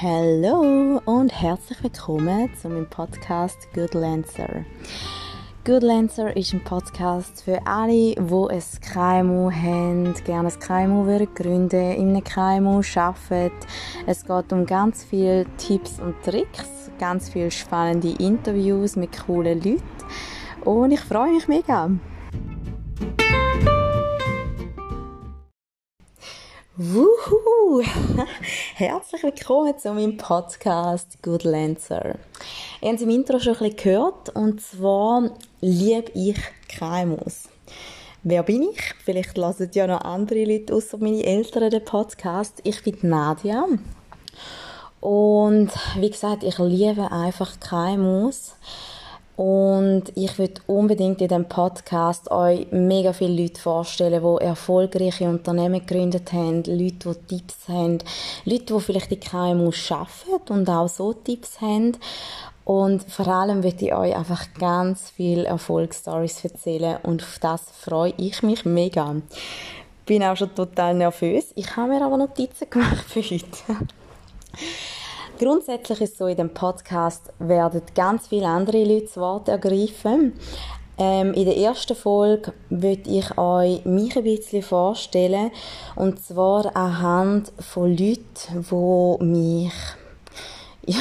Hallo und herzlich willkommen zu meinem Podcast Good Lancer. Good Lancer ist ein Podcast für alle, die ein KMU haben, gerne ein KMU würden gründen, in einem KMU arbeiten. Es geht um ganz viele Tipps und Tricks, ganz viele spannende Interviews mit coolen Leuten und ich freue mich mega. Wuhu! Herzlich willkommen zu meinem Podcast Good Lancer. Ihr habt es im Intro schon ein bisschen gehört und zwar liebe ich KMUs. Wer bin ich? Vielleicht lassen ja noch andere Leute außer meine Eltern den Podcast. Ich bin Nadia und wie gesagt, ich liebe einfach KMUs. Und ich würde unbedingt in diesem Podcast euch mega viele Leute vorstellen, die erfolgreiche Unternehmen gegründet haben, Leute, die Tipps haben, Leute, die vielleicht die KMU arbeiten und auch so Tipps haben. Und vor allem würde ich euch einfach ganz viele Erfolgsstories erzählen und auf das freue ich mich mega. Bin auch schon total nervös. Ich habe mir aber Notizen gemacht für heute. Grundsätzlich ist es so, in dem Podcast werden ganz viele andere Leute das Wort ergreifen. Ähm, in der ersten Folge würde ich euch mich ein bisschen vorstellen. Und zwar anhand von Leuten, die mich ja,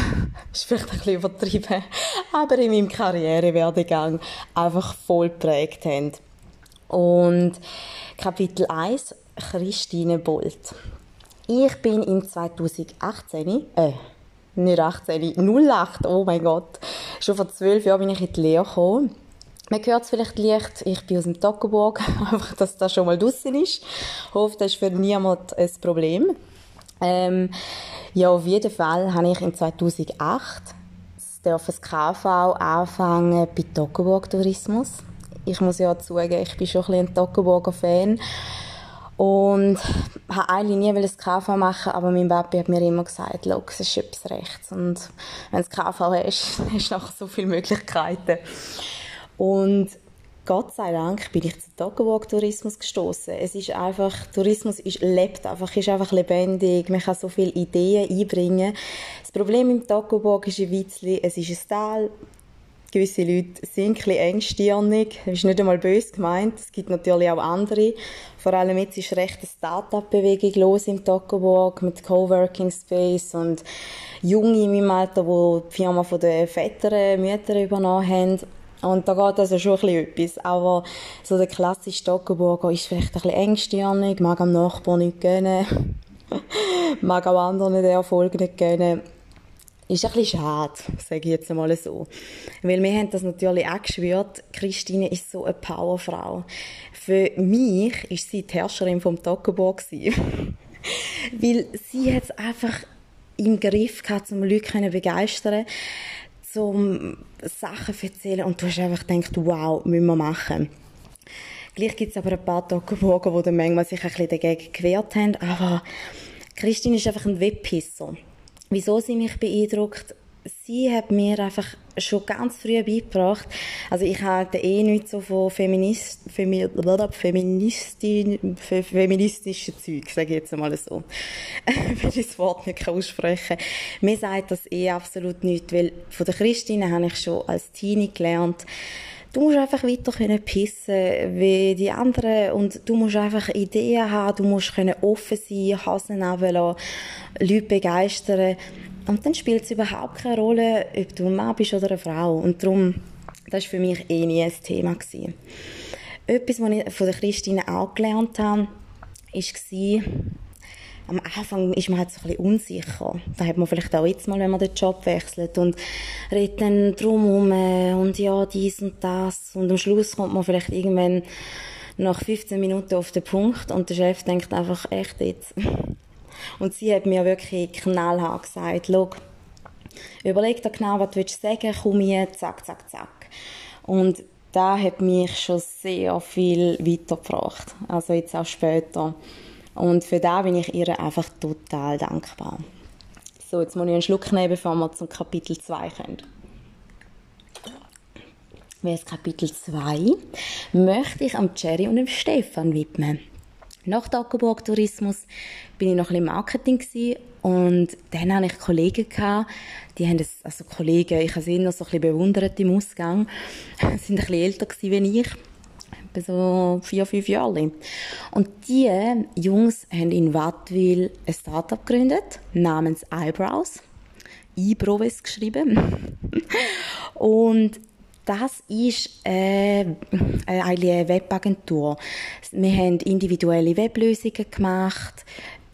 ist vielleicht ein bisschen übertrieben, aber in meinem Karrierewerdegang einfach voll geprägt haben. Und Kapitel 1, Christine Bolt. Ich bin im 2018, äh, nicht 18, 08, oh mein Gott. Schon vor zwölf Jahren bin ich in die Lehre gekommen. Man hört es vielleicht leicht, ich bin aus dem Toggenburg, einfach, dass das schon mal draussen ist. Ich hoffe, das ist für niemand ein Problem. Ähm, ja, auf jeden Fall habe ich in 2008 das KV anfangen bei Toggenburg Tourismus. Ich muss ja zugeben, ich bin schon ein bisschen ein Toggenburger Fan. Und habe eigentlich nie das KV machen, aber mein Papi hat mir immer gesagt, schau, es ist etwas rechts. Und wenn das KV hast, hast du nachher so viele Möglichkeiten. Und Gott sei Dank bin ich zum Toggenburg Tourismus gestoßen. Es ist einfach, Tourismus ist, lebt einfach, ist einfach lebendig. Man kann so viele Ideen einbringen. Das Problem im Toggenburg ist ein bisschen, es ist ein Tal, gewisse Leute sind ein engstirnig. Das ist nicht einmal böse gemeint. Es gibt natürlich auch andere. Vor allem jetzt ist recht eine Start-up-Bewegung los in Toggenburg mit Coworking Space und Junge in meinem Alter, die die Firma von den Vätern, Müttern übernommen haben. Und da geht also schon ein etwas. Aber so der klassische Toggenburger ist vielleicht ein bisschen engstirnig, mag am Nachbarn nicht gönnen, mag auch anderen den Erfolg nicht gönnen. Ist ein bisschen schade, sage ich jetzt einmal so. Weil wir haben das natürlich auch geschwört, Christine ist so eine Powerfrau. Für mich ist sie die Herrscherin vom Toggenburg Weil sie hat es einfach im Griff gehabt, um Leute zu begeistern, zum Sachen zu erzählen und du hast einfach gedacht, wow, müssen wir machen. Gleich gibt es aber ein paar Toggenburger, die dann manchmal sich ein bisschen dagegen gewehrt haben, aber Christine ist einfach ein Webpisser wieso sie mich beeindruckt, sie hat mir einfach schon ganz früh beigebracht, also ich hatte eh nicht so von Feminist, Femi, Feministin, feministischen Zeug, sage ich jetzt einmal so, wenn ich das Wort nicht aussprechen kann. Mir sagt das eh absolut nicht, weil von der Christine habe ich schon als Teenie gelernt, du musst einfach weiter können pissen wie die anderen und du musst einfach Ideen haben, du musst können offen sein, Hasen runterlassen, Leute begeistern und dann spielt es überhaupt keine Rolle, ob du ein Mann bist oder eine Frau und darum, das war für mich eh nie ein Thema. Gewesen. Etwas, was ich von der Christine auch gelernt habe, war, am Anfang ist man halt so ein bisschen unsicher. Da hat man vielleicht auch jetzt mal, wenn man den Job wechselt und redet dann drum und ja, dies und das. Und am Schluss kommt man vielleicht irgendwann nach 15 Minuten auf den Punkt und der Chef denkt einfach, echt jetzt. Und sie hat mir wirklich knallhart gesagt, schau, überleg dir genau, was du sagen komm hier, zack, zack, zack. Und da hat mich schon sehr viel weitergebracht. Also jetzt auch später. Und für da bin ich ihr einfach total dankbar. So, jetzt muss ich einen Schluck nehmen, bevor wir zum Kapitel 2 kommen. Wie das Kapitel 2 möchte ich am Jerry und dem Stefan widmen. Nach Toggenburg Tourismus bin ich noch ein bisschen Marketing und dann hatte ich Kollegen gehabt, die haben das, also Kollegen, ich habe sie immer so ein bisschen bewundert im Ausgang, sind ein bisschen älter gewesen wie ich, etwa so vier, fünf Jahre. Und die Jungs haben in Wattwil ein Startup gegründet, namens Eyebrows. Eyebrows geschrieben. und das ist äh, eine Webagentur. Wir haben individuelle Weblösungen gemacht.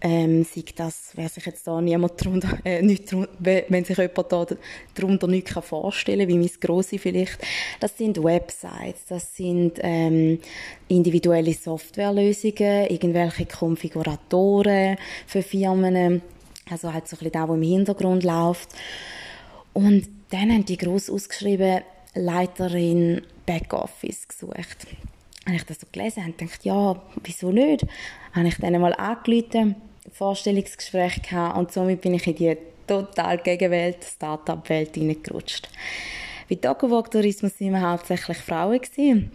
Ähm, sei das, wer sich jetzt da niemand drunter, äh, nicht drunter, wenn sich jemand da darunter nicht kann vorstellen wie mein Grosse vielleicht. Das sind Websites, das sind ähm, individuelle Softwarelösungen, irgendwelche Konfiguratoren für Firmen, also halt so ein bisschen das, was im Hintergrund läuft. Und dann haben die gross ausgeschrieben, Leiterin Backoffice gesucht. Als ich das so gelesen habe, dachte ich, ja, wieso nicht? Habe ich dann mal angerufen, Vorstellungsgespräch gehabt und somit bin ich in die total Gegenwelt, Start-up-Welt hineingerutscht. Bei Docowork Tourismus waren wir hauptsächlich Frauen. Gewesen.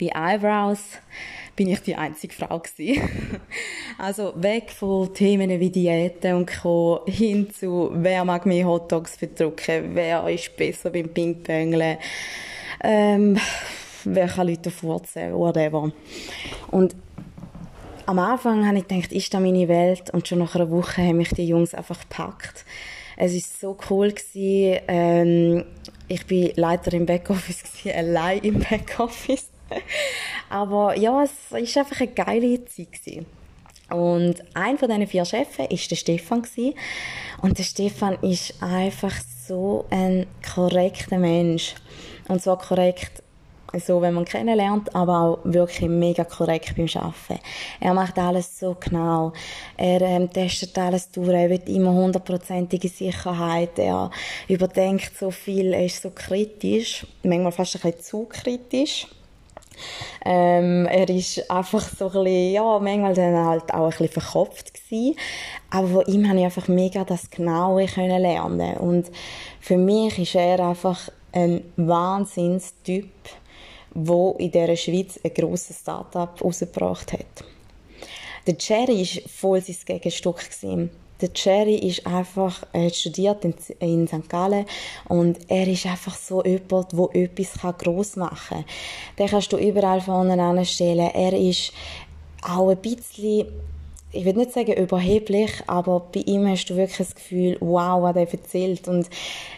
Bei Eyebrows bin ich die einzige Frau gewesen. also weg von Themen wie Diäten und Co. hin zu, wer mag mehr Hotdogs verdrücken, wer ist besser beim Pingpongeln, ähm, wer kann Leute furzen, whatever. Und am Anfang habe ich gedacht, ist das meine Welt? Und schon nach einer Woche haben mich die Jungs einfach gepackt. Es war so cool gewesen. Ähm, ich bin Leiter im Backoffice gewesen, allein im Backoffice. Aber ja, es war einfach eine geile Zeit. Gewesen. Und ein von diesen vier Chefs war der Stefan. Gewesen. Und der Stefan ist einfach so ein korrekter Mensch. Und zwar korrekt so, wenn man kennenlernt, aber auch wirklich mega korrekt beim Arbeiten. Er macht alles so genau. Er ähm, testet alles durch. Er will immer hundertprozentige Sicherheit. Er überdenkt so viel. Er ist so kritisch. Manchmal fast ein bisschen zu kritisch. Ähm, er ist einfach so ein bisschen, ja, manchmal dann halt auch ein bisschen verkopft gewesen. Aber von ihm habe ich einfach mega das Genaue können lernen. Und für mich ist er einfach ein Wahnsinnstyp, der in dieser Schweiz ein grosses Start-up rausgebracht hat. Der Jerry war voll sein Gegenstück. Gewesen. Der Jerry ist einfach, er hat studiert in, in St. Gallen und er ist einfach so jemand, der etwas gross machen kann. Den kannst du überall vorne anstellen. Er ist auch ein bisschen ich will nicht sagen überheblich, aber bei ihm hast du wirklich das Gefühl, wow, was er erzählt. Und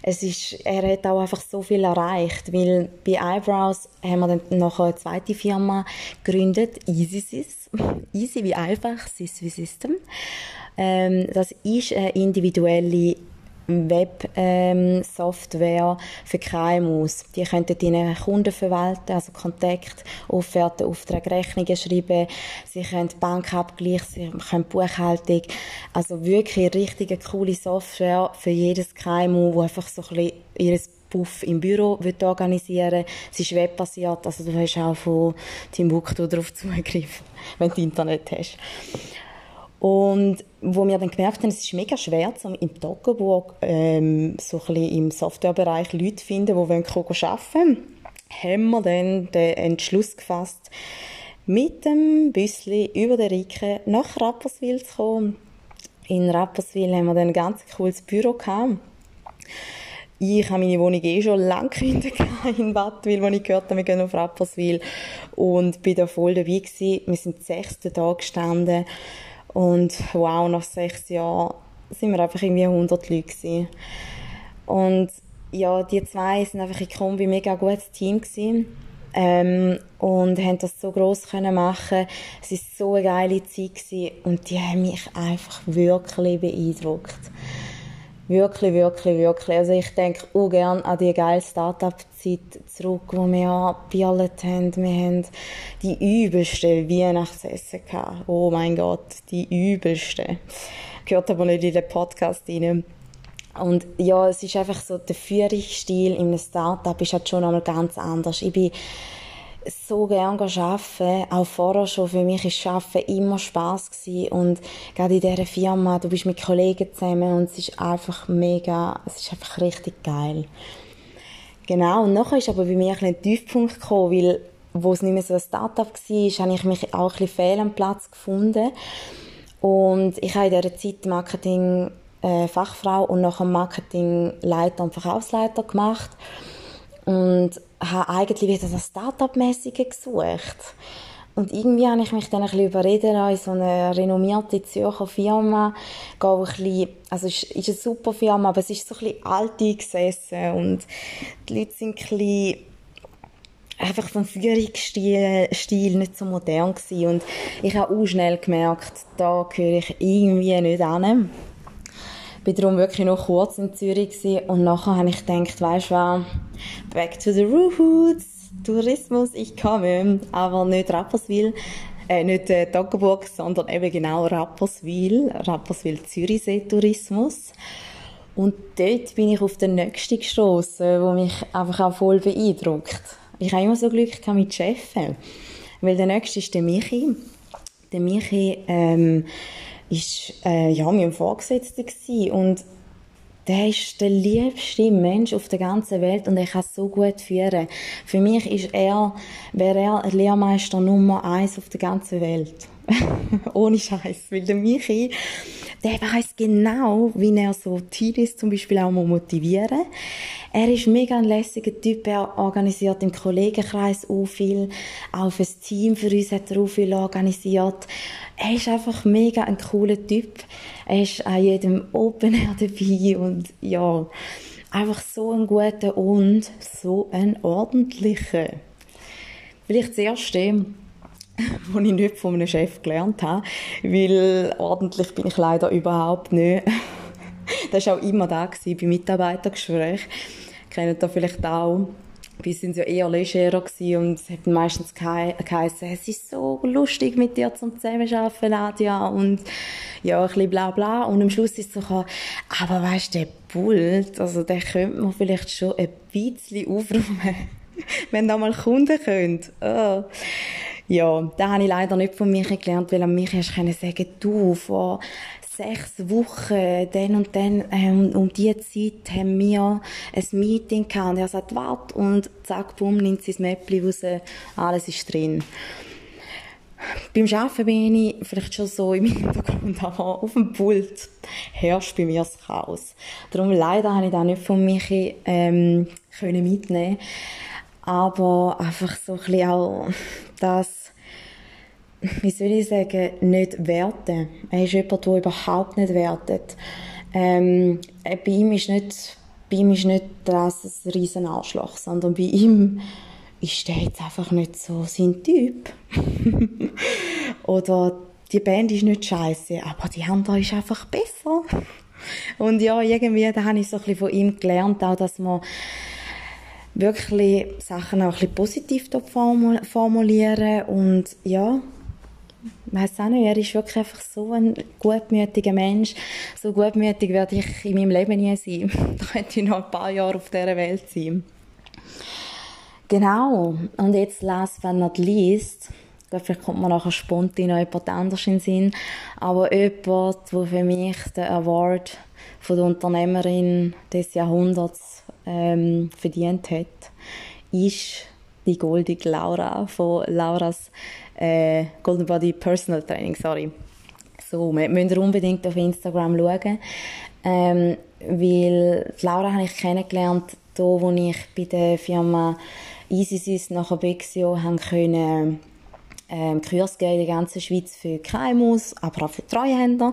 es ist, er hat auch einfach so viel erreicht, weil bei Eyebrows haben wir dann noch eine zweite Firma gegründet, EasySys. Easy wie einfach, Sys wie System. Ähm, das ist eine individuelle Web-Software ähm, für KMUs. Die könnten ihnen Kunden verwalten, also Kontakt, Offerten, Aufträge, Rechnungen schreiben. Sie können Bankabgleich, sie können Buchhaltung. Also wirklich richtige coole Software für jedes KMU, wo einfach so ein bisschen ihres Puff im Büro wird organisieren Es ist webbasiert, also du hast auch von Timbuktu darauf Zugriff, wenn du Internet hast. Und wo wir dann gemerkt haben, es ist mega schwer, um im Toggenburg ähm, so ein bisschen im Softwarebereich Leute zu finden, die arbeiten wollen, haben wir dann den Entschluss gefasst, mit dem Büssli über den Rike nach Rapperswil zu kommen. In Rapperswil haben wir dann ein ganz cooles Büro gehabt. Ich habe meine Wohnung eh schon lange gekündigt in Wattwil, wo ich gehört habe, wir gehen auf Rapperswil. Und bin da voll dabei gewesen. Wir sind sechsten Tag gestanden und wow, nach sechs Jahren sind wir einfach irgendwie 100 Leute gewesen. Und ja, die zwei sind einfach in Kombi mega gutes Team gewesen. Ähm, und haben das so gross können machen. Es war so eine geile Zeit gewesen. und die haben mich einfach wirklich beeindruckt. Wirklich, wirklich, wirklich. Also ich denke auch gerne an die geile Start-up-Zeit zurück, wo wir abgebildet haben. Wir haben die übelsten Weihnachtsessen gehabt. Oh mein Gott, die übelsten. Gehört aber nicht in den Podcast rein. Und ja, es ist einfach so, der Führungsstil in einem Start-up ist halt schon einmal ganz anders. Ich bin so gerne arbeiten. Auch vorher schon. Für mich ist Arbeiten immer Spass gewesen. Und gerade in dieser Firma, du bist mit Kollegen zusammen und es ist einfach mega, es ist einfach richtig geil. Genau. Und nachher ist aber bei mir ein, ein Tiefpunkt gekommen, weil wo es nicht mehr so ein Startup war, habe ich mich auch ein bisschen fehl am Platz gefunden. Und ich habe in dieser Zeit Marketing äh, Fachfrau und nachher Marketingleiter und Verkaufsleiter gemacht und habe eigentlich wieder das Startup-mäßige gesucht. Und irgendwie habe ich mich dann ein bisschen überreden in so eine renommierte Zürcher Firma, gehe ein bisschen, also es ist eine super Firma, aber es ist so ein bisschen alt eingesessen und die Leute sind ein bisschen einfach vom Führungsstil Stil nicht so modern gewesen. und ich habe auch schnell gemerkt, da gehöre ich irgendwie nicht an. Ich war darum wirklich noch kurz in Zürich und nachher habe ich gedacht, weißt du was, back to the roots, Tourismus, ich komme, aber nicht Rapperswil, äh, nicht äh, Toggenburg, sondern eben genau Rapperswil, Rapperswil Zürichsee Tourismus. Und dort bin ich auf den nächsten gestoßen, der mich einfach auch voll beeindruckt. Ich habe immer so Glück mit Chefen. Weil der nächste ist der Michi. Der Michi, ähm, ist, äh, ja, mein Vorgesetzter gewesen. Und der ist der liebste Mensch auf der ganzen Welt und er kann so gut führen. Für mich ist er, wäre er Lehrmeister Nummer eins auf der ganzen Welt. Ohne Scheiß, weil der Michi, der weiß genau, wie er so Teenies zum Beispiel auch motivieren muss. Er ist mega ein lässiger Typ. Er organisiert im Kollegenkreis auch viel. Auch fürs Team für uns hat er auch viel organisiert. Er ist einfach mega ein cooler Typ. Er ist an jedem Open Air dabei und ja, einfach so ein guter und so ein ordentlicher. Vielleicht das Erste, was ich nicht von einem Chef gelernt habe, weil ordentlich bin ich leider überhaupt nicht. Das war auch immer da bei Mitarbeitergesprächen. Kennt ihr vielleicht auch. Wir sind ja eher legerer und es hat meistens geheißen, es ist so lustig mit dir zum Zusammenarbeiten, Nadia, und ja, ein bisschen bla bla. Und am Schluss ist es so, aber weißt du, der Pult, also der könnte man vielleicht schon ein bisschen aufräumen, wenn da mal Kunden können. Oh. Ja, da habe ich leider nicht von mir gelernt, weil an mich hast du sagen, du, vor sechs Wochen, dann und dann, ähm, um diese Zeit haben wir ein Meeting gehabt und er sagt, warte, und zack, bumm, nimmt das Mäppchen raus, alles ist drin. Beim Arbeiten bin ich vielleicht schon so im Hintergrund, aber auf dem Pult herrscht bei mir das Chaos. Darum leider habe ich da nicht von mich ähm, mitnehmen aber einfach so ein bisschen auch das wie soll ich sagen, nicht werten. Er ist jemand, der überhaupt nicht wertet. Ähm, bei ihm ist nicht, bei ihm ist nicht das ein riesen Arschloch, sondern bei ihm ist der jetzt einfach nicht so sein Typ. Oder die Band ist nicht scheiße, aber die andere ist einfach besser. Und ja, irgendwie, da habe ich so ein bisschen von ihm gelernt, auch, dass man wirklich Sachen auch ein positiv formulieren und ja, weiß auch nicht, er ist wirklich einfach so ein gutmütiger Mensch. So gutmütig werde ich in meinem Leben nie sein. da könnte ich noch ein paar Jahre auf dieser Welt sein. Genau. Und jetzt last but not least, vielleicht kommt mir nachher spontan noch jemand anders in den Sinn, aber jemand, der für mich den Award von der Unternehmerin des Jahrhunderts ähm, verdient hat, ist die goldige Laura von Lauras äh, Golden Body Personal Training, sorry. So, wir müssen unbedingt auf Instagram schauen, ähm, weil Laura habe ich kennengelernt, da wo ich bei der Firma EasySys nachher Bexio haben können ähm, Kurs in der ganzen Schweiz für KMUs, aber auch für Treuhänder.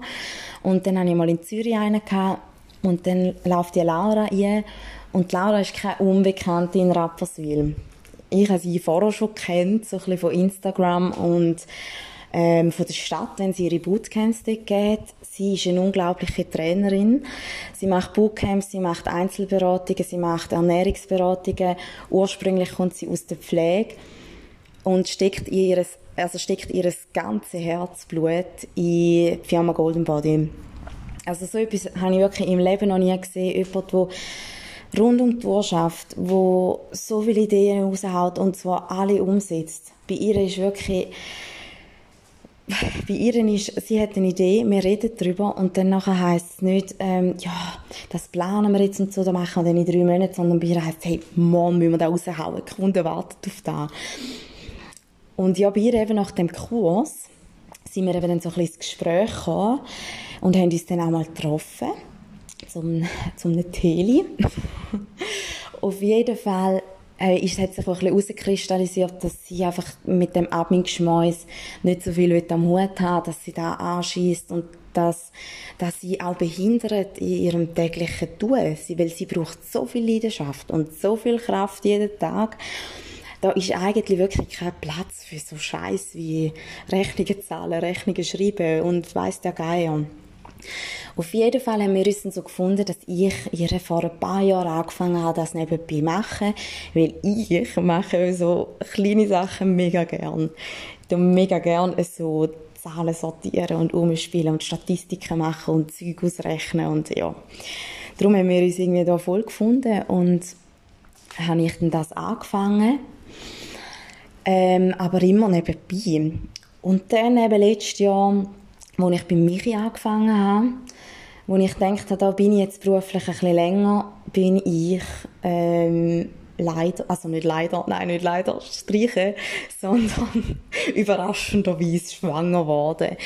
Und dann hatte ich mal in Zürich einen gehabt, und dann läuft die Laura ein und Laura ist keine Unbekannte in Rapperswil ich habe sie vorher schon kennt, so ein bisschen von Instagram und ähm, von der Stadt, wenn sie ihre Bootcamps dort geht. Sie ist eine unglaubliche Trainerin. Sie macht Bootcamps, sie macht Einzelberatungen, sie macht Ernährungsberatungen. Ursprünglich kommt sie aus der Pflege und steckt ihres, also steckt ihr ganzes Herzblut in die Firma Golden Body. Also so etwas habe ich wirklich im Leben noch nie gesehen. Jemand, der rund um die Wirtschaft, wo so viele Ideen raushaut und zwar alle umsetzt. Bei ihr ist wirklich bei ihr ist, sie hat eine Idee, wir reden darüber und dann nachher heisst es nicht, ähm, ja, das planen wir jetzt und so, das machen wir dann in drei Monaten, sondern bei ihr heisst es, hey, morgen müssen wir da raushauen, die Kunde wartet auf das. Und ja, bei ihr eben nach dem Kurs sind wir eben dann so ein bisschen ins Gespräch gekommen und haben uns dann auch mal getroffen zum, zum Teli. Auf jeden Fall äh, ist, hat sich auch ein bisschen herauskristallisiert, dass sie einfach mit dem Admin-Geschmäus nicht so viel am Hut hat, dass sie da anschießt und dass, dass sie auch behindert in ihrem täglichen Tun. Sie, weil sie braucht so viel Leidenschaft und so viel Kraft jeden Tag. Da ist eigentlich wirklich kein Platz für so Scheiß wie Rechnungen zahlen, Rechnungen schreiben und weiss der Geier. Auf jeden Fall haben wir uns so gefunden, dass ich ihr vor ein paar Jahren angefangen habe, das nebenbei zu machen, weil ich mache so kleine Sachen mega gern. Ich mega gern so Zahlen sortieren und umspielen und Statistiken machen und Zeug ausrechnen und ja. Darum haben wir uns irgendwie da voll gefunden und habe ich dann das angefangen, ähm, aber immer nebenbei. Und dann eben letztes Jahr als ich bei Michi angefangen habe, wo ich dachte, da bin ich jetzt beruflich ein bisschen länger, bin ich ähm, leider, also nicht leider, nein, nicht leider streichen, sondern überraschenderweise schwanger geworden.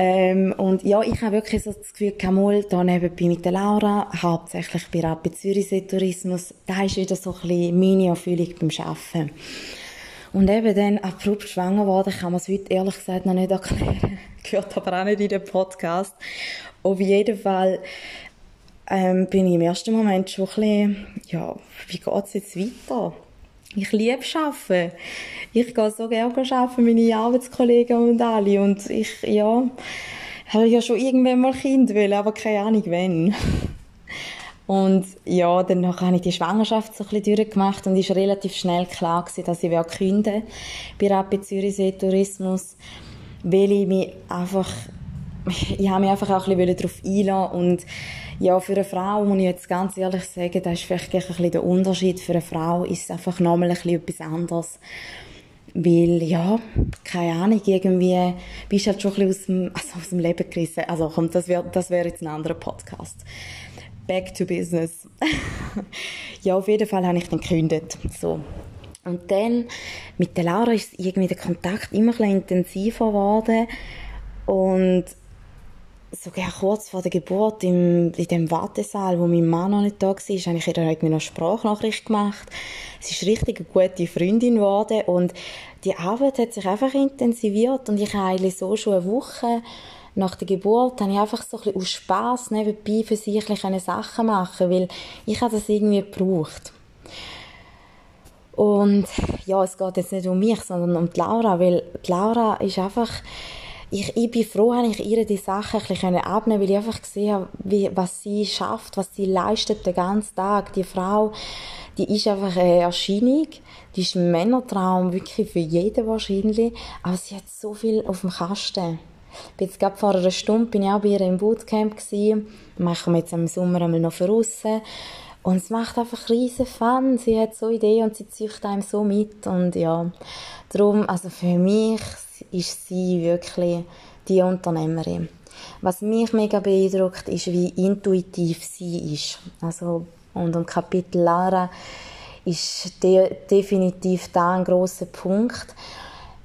Ähm, und ja, ich habe wirklich so das Gefühl, Kamol, da nebenbei mit der Laura, hauptsächlich bei Rapid Zürich Tourismus, da ist wieder so ein bisschen meine Erfüllung beim Arbeiten. Und eben dann abrupt schwanger geworden, kann man es heute ehrlich gesagt noch nicht erklären. Gehört aber auch nicht in den Podcast. Auf jeden Fall ähm, bin ich im ersten Moment schon ein bisschen, ja, wie geht es jetzt weiter? Ich liebe Arbeiten. Ich gehe so gerne arbeiten, meine Arbeitskollegen und alle. Und ich, ja, habe ja schon irgendwann mal Kind wollen, aber keine Ahnung wann. Und ja, dann habe ich die Schwangerschaft so ein bisschen durchgemacht und ist relativ schnell klar gewesen, dass ich künden bei Rapid Zürichsee Tourismus, weil ich mich einfach, ich habe mich einfach auch ein bisschen darauf einlassen und ja, für eine Frau muss ich jetzt ganz ehrlich sagen, das ist vielleicht ein bisschen der Unterschied. Für eine Frau ist es einfach nochmal ein bisschen etwas anderes. Weil, ja, keine Ahnung, irgendwie bist du halt schon ein bisschen aus dem, also aus dem Leben gerissen. Also komm, das wäre das wär jetzt ein anderer Podcast back to business. ja, auf jeden Fall habe ich dann gekündigt. So. Und dann, mit der Laura ist irgendwie der Kontakt immer ein intensiver geworden. Und sogar kurz vor der Geburt im, in dem Wartesaal, wo mein Mann noch nicht da war, habe ich ihr irgendwie noch eine Sprachnachricht gemacht. Sie ist richtig eine gute Freundin geworden und die Arbeit hat sich einfach intensiviert und ich habe eigentlich so schon eine Woche nach der Geburt habe ich einfach so ein bisschen aus Spass nebenbei für sich Sachen machen, weil ich habe das irgendwie gebraucht. Und ja, es geht jetzt nicht um mich, sondern um die Laura, weil die Laura ist einfach, ich, ich bin froh, dass ich ihr die Sachen ein bisschen abnehmen weil ich einfach gesehen habe, wie, was sie schafft, was sie leistet den ganzen Tag. Die Frau, die ist einfach eine Erscheinung, die ist ein Männertraum, wirklich für jeden wahrscheinlich, aber sie hat so viel auf dem Kasten. Jetzt gerade vor einer Stunde bin ich auch bei ihr im Bootcamp gewesen. Machen wir jetzt im Sommer einmal noch für aussen. Und es macht einfach riesen Fun. Sie hat so Ideen und sie zieht einem so mit. Und ja, darum, also für mich ist sie wirklich die Unternehmerin. Was mich mega beeindruckt, ist, wie intuitiv sie ist. Also, und im Kapitel Lara ist de definitiv da ein großer Punkt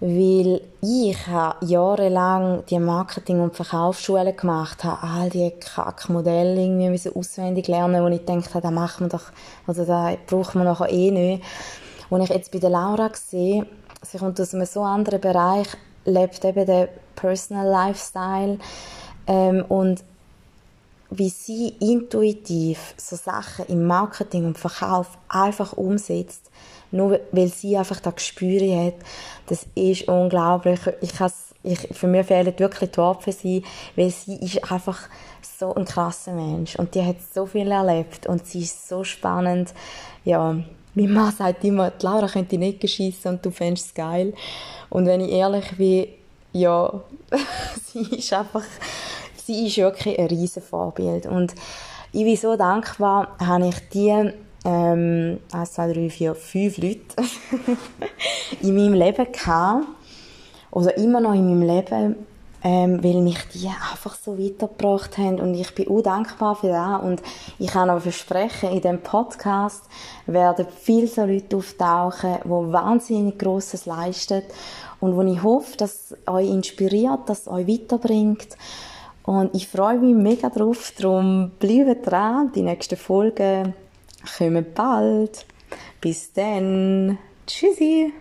weil ich habe jahrelang die Marketing- und Verkaufsschule gemacht, habe all die Kackmodelle irgendwie auswendig lernen, wo ich dachte, da machen wir doch, also da brauchen wir nachher eh nicht. Und ich jetzt bei der Laura sehe, sie kommt aus einem so anderen Bereich, lebt eben den Personal Lifestyle ähm, und wie sie intuitiv so Sachen im Marketing und Verkauf einfach umsetzt, nur weil sie einfach das Gespür hat, das ist unglaublich. Ich ich, für mich fehlen wirklich die Worte für sie, weil sie ist einfach so ein krasser Mensch und die hat so viel erlebt und sie ist so spannend. Ja, mein Mann sagt immer, die Laura könnte nicht geschissen und du fändest es geil. Und wenn ich ehrlich bin, ja, sie ist einfach, sie ist wirklich ein riesen Vorbild. Und ich bin so dankbar, habe ich die ähm, 1, 2, 3, 4, 5 Leute in meinem Leben gehabt, oder immer noch in meinem Leben, ähm, weil mich die einfach so weitergebracht haben. Und ich bin auch dankbar für das. Und ich kann aber versprechen, in dem Podcast werden viele so Leute auftauchen, die wahnsinnig Grosses leisten. Und wo ich hoffe, dass euch inspiriert, dass euch weiterbringt. Und ich freue mich mega drauf, darum bleibt dran, die nächsten Folgen kommen bald. Bis dann. Tschüssi.